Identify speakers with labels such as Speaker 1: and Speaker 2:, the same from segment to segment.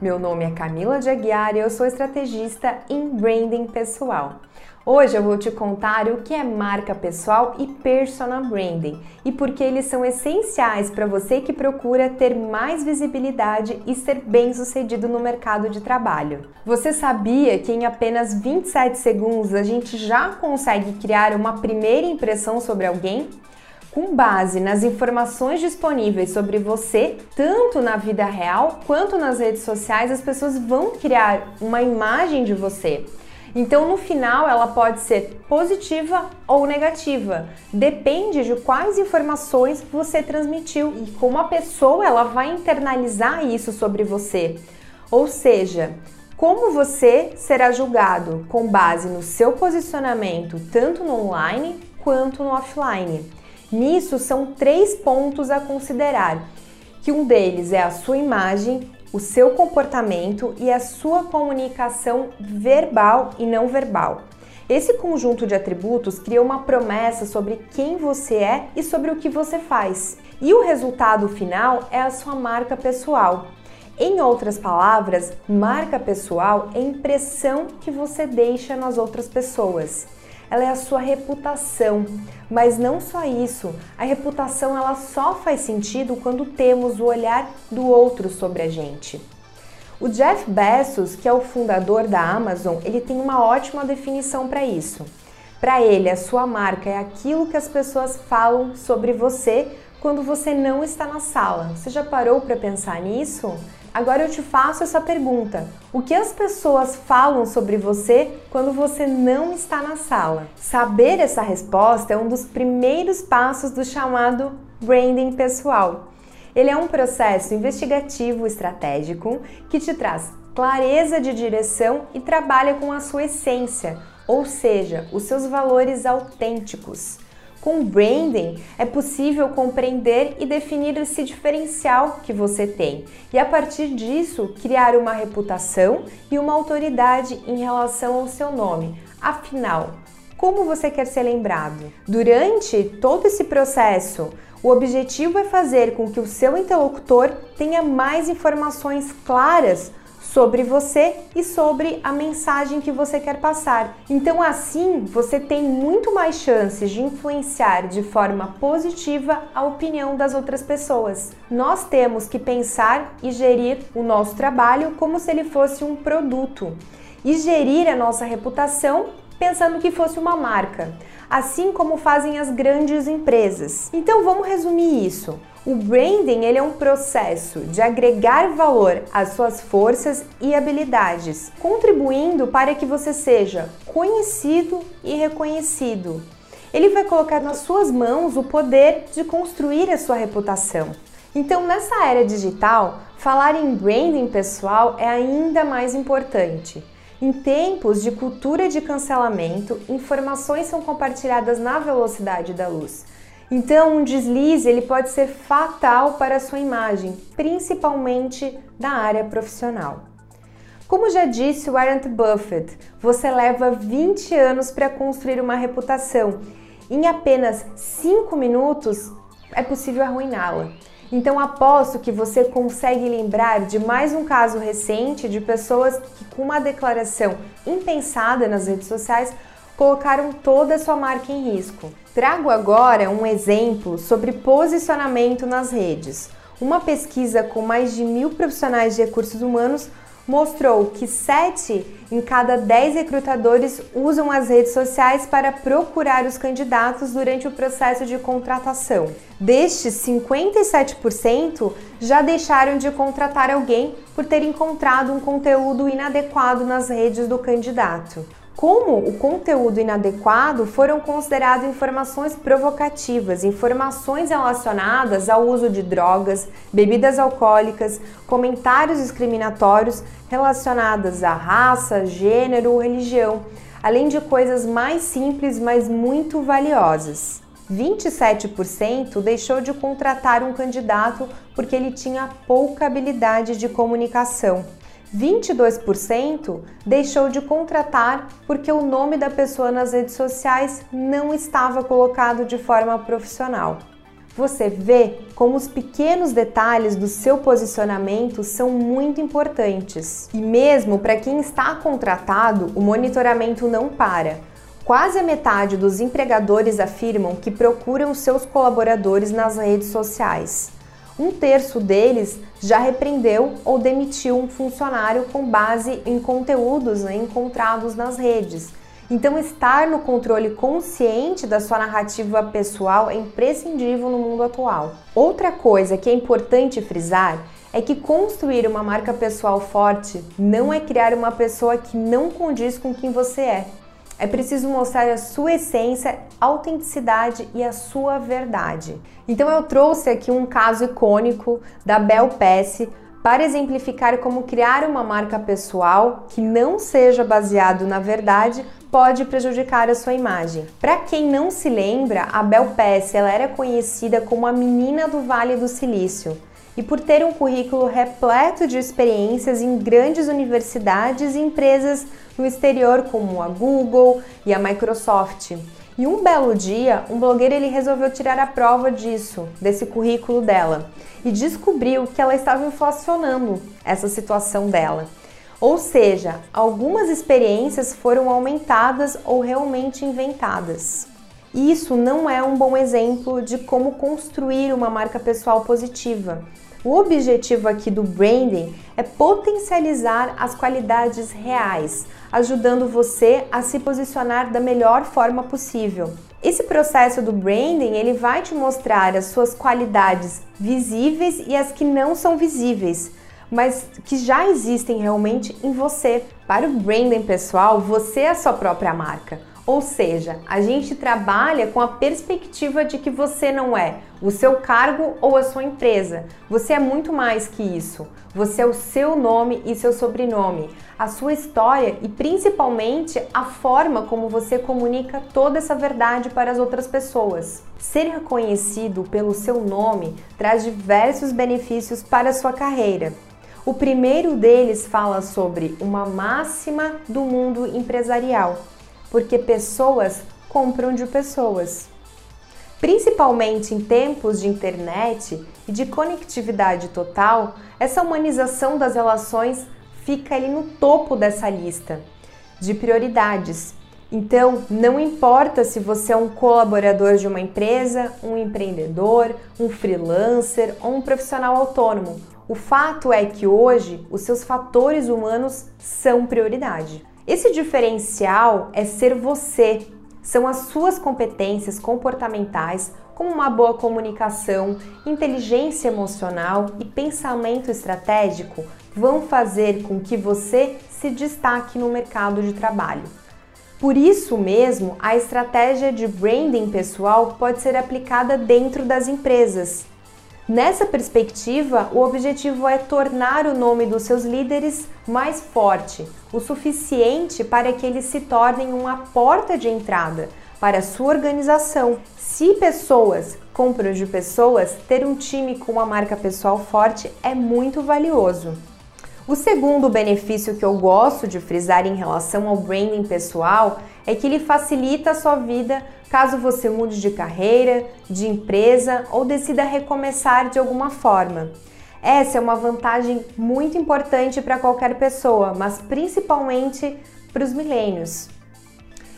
Speaker 1: Meu nome é Camila de Aguiar e eu sou estrategista em branding pessoal. Hoje eu vou te contar o que é marca pessoal e personal branding e por que eles são essenciais para você que procura ter mais visibilidade e ser bem-sucedido no mercado de trabalho. Você sabia que em apenas 27 segundos a gente já consegue criar uma primeira impressão sobre alguém? Com base nas informações disponíveis sobre você, tanto na vida real quanto nas redes sociais, as pessoas vão criar uma imagem de você. Então, no final, ela pode ser positiva ou negativa. Depende de quais informações você transmitiu e como a pessoa ela vai internalizar isso sobre você. Ou seja, como você será julgado com base no seu posicionamento tanto no online quanto no offline. Nisso são três pontos a considerar, que um deles é a sua imagem, o seu comportamento e a sua comunicação verbal e não verbal. Esse conjunto de atributos cria uma promessa sobre quem você é e sobre o que você faz. E o resultado final é a sua marca pessoal. Em outras palavras, marca pessoal é a impressão que você deixa nas outras pessoas ela é a sua reputação. Mas não só isso, a reputação ela só faz sentido quando temos o olhar do outro sobre a gente. O Jeff Bezos, que é o fundador da Amazon, ele tem uma ótima definição para isso. Para ele, a sua marca é aquilo que as pessoas falam sobre você quando você não está na sala. Você já parou para pensar nisso? Agora eu te faço essa pergunta: o que as pessoas falam sobre você quando você não está na sala? Saber essa resposta é um dos primeiros passos do chamado branding pessoal. Ele é um processo investigativo estratégico que te traz clareza de direção e trabalha com a sua essência, ou seja, os seus valores autênticos. Com branding é possível compreender e definir esse diferencial que você tem e a partir disso criar uma reputação e uma autoridade em relação ao seu nome. Afinal, como você quer ser lembrado? Durante todo esse processo, o objetivo é fazer com que o seu interlocutor tenha mais informações claras sobre você e sobre a mensagem que você quer passar. Então, assim, você tem muito mais chances de influenciar de forma positiva a opinião das outras pessoas. Nós temos que pensar e gerir o nosso trabalho como se ele fosse um produto e gerir a nossa reputação pensando que fosse uma marca, assim como fazem as grandes empresas. Então vamos resumir isso. O branding ele é um processo de agregar valor às suas forças e habilidades, contribuindo para que você seja conhecido e reconhecido. Ele vai colocar nas suas mãos o poder de construir a sua reputação. Então, nessa era digital, falar em branding pessoal é ainda mais importante. Em tempos de cultura de cancelamento, informações são compartilhadas na velocidade da luz. Então, um deslize ele pode ser fatal para a sua imagem, principalmente na área profissional. Como já disse Warren Buffett, você leva 20 anos para construir uma reputação. Em apenas 5 minutos é possível arruiná-la. Então aposto que você consegue lembrar de mais um caso recente de pessoas que com uma declaração impensada nas redes sociais colocaram toda a sua marca em risco. Trago agora um exemplo sobre posicionamento nas redes. Uma pesquisa com mais de mil profissionais de recursos humanos mostrou que 7 em cada 10 recrutadores usam as redes sociais para procurar os candidatos durante o processo de contratação. Destes, 57% já deixaram de contratar alguém por ter encontrado um conteúdo inadequado nas redes do candidato. Como o conteúdo inadequado foram consideradas informações provocativas, informações relacionadas ao uso de drogas, bebidas alcoólicas, comentários discriminatórios relacionadas à raça, gênero ou religião, além de coisas mais simples, mas muito valiosas. 27% deixou de contratar um candidato porque ele tinha pouca habilidade de comunicação. 22% deixou de contratar porque o nome da pessoa nas redes sociais não estava colocado de forma profissional. você vê como os pequenos detalhes do seu posicionamento são muito importantes. E mesmo para quem está contratado, o monitoramento não para. Quase a metade dos empregadores afirmam que procuram seus colaboradores nas redes sociais. Um terço deles já repreendeu ou demitiu um funcionário com base em conteúdos né, encontrados nas redes então, estar no controle consciente da sua narrativa pessoal é imprescindível no mundo atual. Outra coisa que é importante frisar é que construir uma marca pessoal forte não é criar uma pessoa que não condiz com quem você é. É preciso mostrar a sua essência, autenticidade e a sua verdade. Então eu trouxe aqui um caso icônico da Bel Pesce para exemplificar como criar uma marca pessoal que não seja baseado na verdade, pode prejudicar a sua imagem. Para quem não se lembra, a Bel Pesce ela era conhecida como a menina do Vale do Silício e por ter um currículo repleto de experiências em grandes universidades e empresas no exterior como a Google e a Microsoft. E um belo dia, um blogueiro ele resolveu tirar a prova disso, desse currículo dela, e descobriu que ela estava inflacionando essa situação dela. Ou seja, algumas experiências foram aumentadas ou realmente inventadas. Isso não é um bom exemplo de como construir uma marca pessoal positiva. O objetivo aqui do branding é potencializar as qualidades reais, ajudando você a se posicionar da melhor forma possível. Esse processo do branding, ele vai te mostrar as suas qualidades visíveis e as que não são visíveis, mas que já existem realmente em você. Para o branding pessoal, você é a sua própria marca. Ou seja, a gente trabalha com a perspectiva de que você não é o seu cargo ou a sua empresa. Você é muito mais que isso. Você é o seu nome e seu sobrenome, a sua história e principalmente a forma como você comunica toda essa verdade para as outras pessoas. Ser reconhecido pelo seu nome traz diversos benefícios para a sua carreira. O primeiro deles fala sobre uma máxima do mundo empresarial, porque pessoas compram de pessoas. Principalmente em tempos de internet e de conectividade total, essa humanização das relações fica ali no topo dessa lista de prioridades. Então, não importa se você é um colaborador de uma empresa, um empreendedor, um freelancer ou um profissional autônomo, o fato é que hoje os seus fatores humanos são prioridade. Esse diferencial é ser você, são as suas competências comportamentais, como uma boa comunicação, inteligência emocional e pensamento estratégico, vão fazer com que você se destaque no mercado de trabalho. Por isso mesmo, a estratégia de branding pessoal pode ser aplicada dentro das empresas. Nessa perspectiva, o objetivo é tornar o nome dos seus líderes mais forte, o suficiente para que eles se tornem uma porta de entrada para a sua organização. Se pessoas compram de pessoas, ter um time com uma marca pessoal forte é muito valioso. O segundo benefício que eu gosto de frisar em relação ao branding pessoal é que ele facilita a sua vida caso você mude de carreira, de empresa ou decida recomeçar de alguma forma. Essa é uma vantagem muito importante para qualquer pessoa, mas principalmente para os milênios.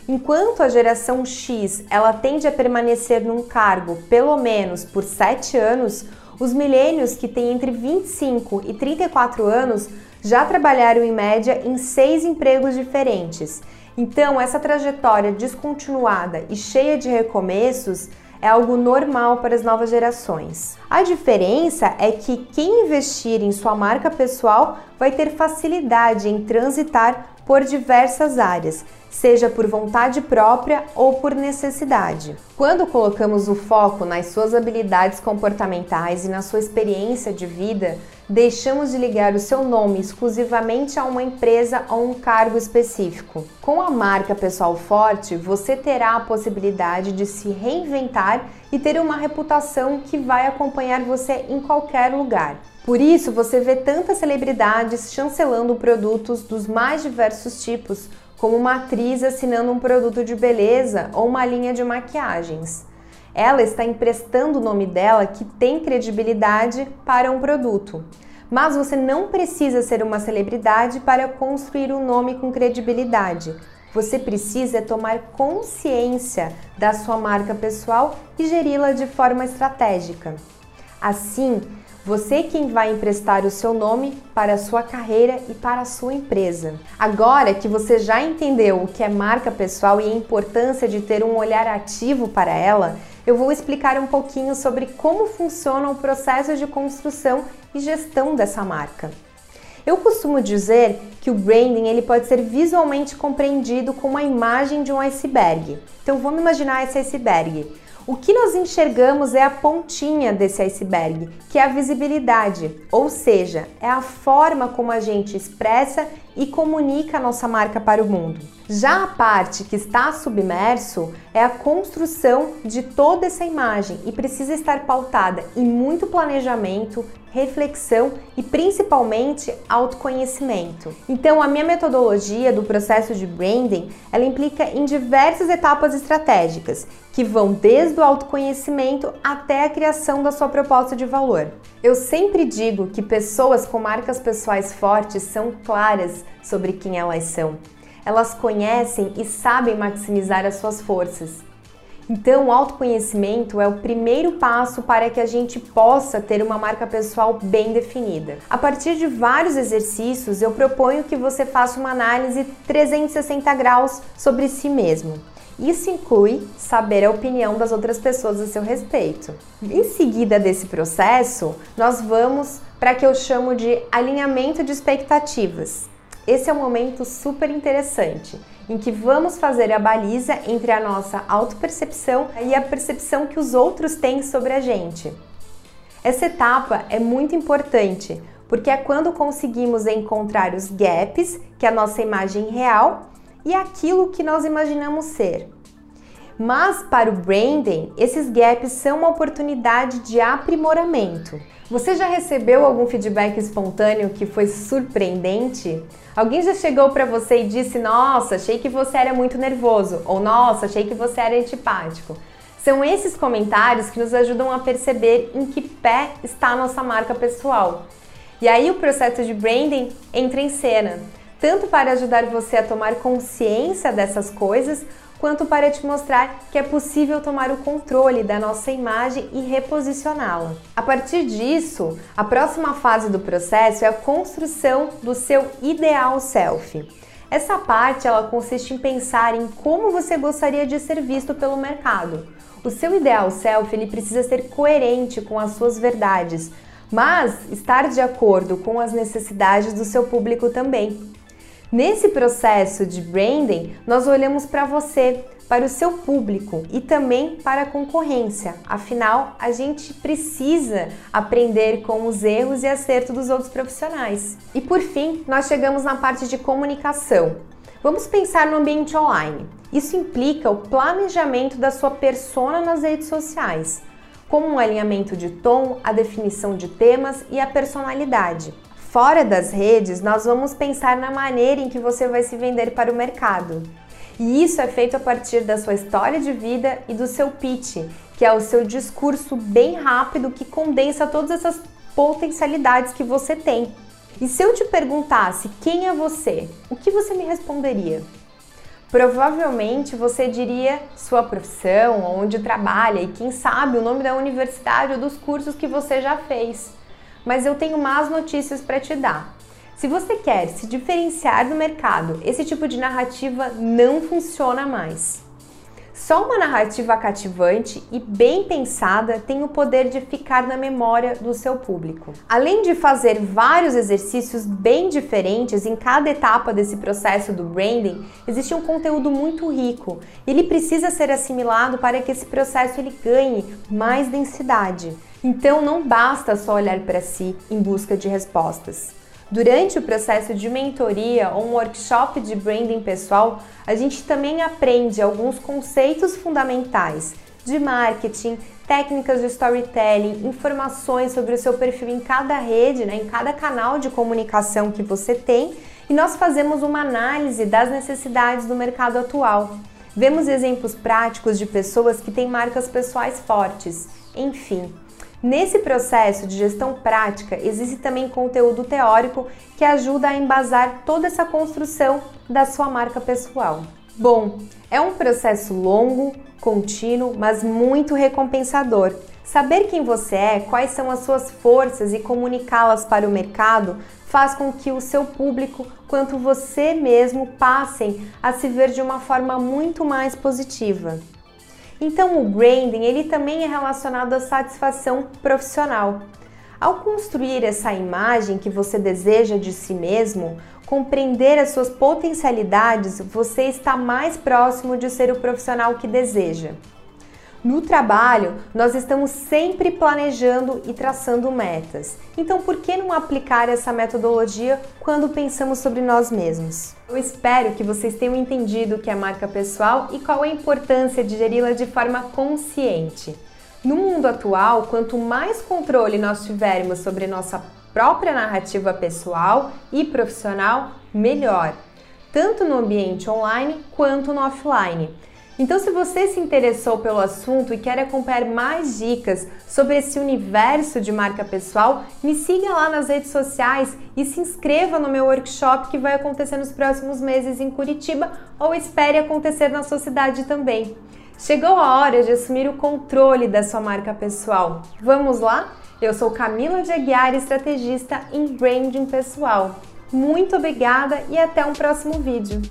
Speaker 1: Enquanto a geração X ela tende a permanecer num cargo pelo menos por 7 anos, os milênios que têm entre 25 e 34 anos já trabalharam em média em seis empregos diferentes. Então, essa trajetória descontinuada e cheia de recomeços é algo normal para as novas gerações. A diferença é que quem investir em sua marca pessoal vai ter facilidade em transitar por diversas áreas, seja por vontade própria ou por necessidade. Quando colocamos o foco nas suas habilidades comportamentais e na sua experiência de vida, deixamos de ligar o seu nome exclusivamente a uma empresa ou um cargo específico. Com a marca pessoal forte, você terá a possibilidade de se reinventar e ter uma reputação que vai acompanhar você em qualquer lugar. Por isso, você vê tantas celebridades chancelando produtos dos mais diversos tipos, como uma atriz assinando um produto de beleza ou uma linha de maquiagens. Ela está emprestando o nome dela que tem credibilidade para um produto. Mas você não precisa ser uma celebridade para construir um nome com credibilidade. Você precisa tomar consciência da sua marca pessoal e geri-la de forma estratégica. Assim, você é quem vai emprestar o seu nome para a sua carreira e para a sua empresa. Agora que você já entendeu o que é marca pessoal e a importância de ter um olhar ativo para ela, eu vou explicar um pouquinho sobre como funciona o processo de construção e gestão dessa marca. Eu costumo dizer que o branding ele pode ser visualmente compreendido como a imagem de um iceberg. Então vamos imaginar esse iceberg. O que nós enxergamos é a pontinha desse iceberg, que é a visibilidade, ou seja, é a forma como a gente expressa e comunica a nossa marca para o mundo. Já a parte que está submerso é a construção de toda essa imagem e precisa estar pautada em muito planejamento, reflexão e principalmente autoconhecimento. Então, a minha metodologia do processo de branding, ela implica em diversas etapas estratégicas que vão desde o autoconhecimento até a criação da sua proposta de valor. Eu sempre digo que pessoas com marcas pessoais fortes são claras sobre quem elas são. Elas conhecem e sabem maximizar as suas forças. Então, o autoconhecimento é o primeiro passo para que a gente possa ter uma marca pessoal bem definida. A partir de vários exercícios, eu proponho que você faça uma análise 360 graus sobre si mesmo. Isso inclui saber a opinião das outras pessoas a seu respeito. Em seguida desse processo, nós vamos para que eu chamo de alinhamento de expectativas. Esse é um momento super interessante em que vamos fazer a baliza entre a nossa autopercepção e a percepção que os outros têm sobre a gente. Essa etapa é muito importante porque é quando conseguimos encontrar os gaps que a nossa imagem real e aquilo que nós imaginamos ser. Mas para o branding, esses gaps são uma oportunidade de aprimoramento. Você já recebeu algum feedback espontâneo que foi surpreendente? Alguém já chegou para você e disse: "Nossa, achei que você era muito nervoso" ou "Nossa, achei que você era antipático". São esses comentários que nos ajudam a perceber em que pé está a nossa marca pessoal. E aí o processo de branding entra em cena, tanto para ajudar você a tomar consciência dessas coisas, quanto para te mostrar que é possível tomar o controle da nossa imagem e reposicioná-la. A partir disso, a próxima fase do processo é a construção do seu ideal self. Essa parte ela consiste em pensar em como você gostaria de ser visto pelo mercado. O seu ideal self ele precisa ser coerente com as suas verdades, mas estar de acordo com as necessidades do seu público também. Nesse processo de branding, nós olhamos para você, para o seu público e também para a concorrência. Afinal, a gente precisa aprender com os erros e acertos dos outros profissionais. E por fim, nós chegamos na parte de comunicação. Vamos pensar no ambiente online. Isso implica o planejamento da sua persona nas redes sociais, como um alinhamento de tom, a definição de temas e a personalidade. Fora das redes, nós vamos pensar na maneira em que você vai se vender para o mercado. E isso é feito a partir da sua história de vida e do seu pitch, que é o seu discurso bem rápido que condensa todas essas potencialidades que você tem. E se eu te perguntasse quem é você, o que você me responderia? Provavelmente você diria sua profissão, onde trabalha e quem sabe o nome da universidade ou dos cursos que você já fez mas eu tenho más notícias para te dar. Se você quer se diferenciar do mercado, esse tipo de narrativa não funciona mais. Só uma narrativa cativante e bem pensada tem o poder de ficar na memória do seu público. Além de fazer vários exercícios bem diferentes em cada etapa desse processo do branding, existe um conteúdo muito rico. Ele precisa ser assimilado para que esse processo ele ganhe mais densidade. Então não basta só olhar para si em busca de respostas. Durante o processo de mentoria ou um workshop de branding pessoal, a gente também aprende alguns conceitos fundamentais de marketing, técnicas de storytelling, informações sobre o seu perfil em cada rede, né, em cada canal de comunicação que você tem, e nós fazemos uma análise das necessidades do mercado atual. vemos exemplos práticos de pessoas que têm marcas pessoais fortes. Enfim, nesse processo de gestão prática existe também conteúdo teórico que ajuda a embasar toda essa construção da sua marca pessoal. Bom, é um processo longo, contínuo, mas muito recompensador. Saber quem você é, quais são as suas forças e comunicá-las para o mercado faz com que o seu público quanto você mesmo passem a se ver de uma forma muito mais positiva. Então o branding, ele também é relacionado à satisfação profissional. Ao construir essa imagem que você deseja de si mesmo, compreender as suas potencialidades, você está mais próximo de ser o profissional que deseja. No trabalho, nós estamos sempre planejando e traçando metas. Então, por que não aplicar essa metodologia quando pensamos sobre nós mesmos? Eu espero que vocês tenham entendido o que é marca pessoal e qual é a importância de geri-la de forma consciente. No mundo atual, quanto mais controle nós tivermos sobre nossa própria narrativa pessoal e profissional, melhor, tanto no ambiente online quanto no offline. Então, se você se interessou pelo assunto e quer acompanhar mais dicas sobre esse universo de marca pessoal, me siga lá nas redes sociais e se inscreva no meu workshop que vai acontecer nos próximos meses em Curitiba ou espere acontecer na sua cidade também. Chegou a hora de assumir o controle da sua marca pessoal. Vamos lá? Eu sou Camila de Aguiar, estrategista em branding pessoal. Muito obrigada e até um próximo vídeo.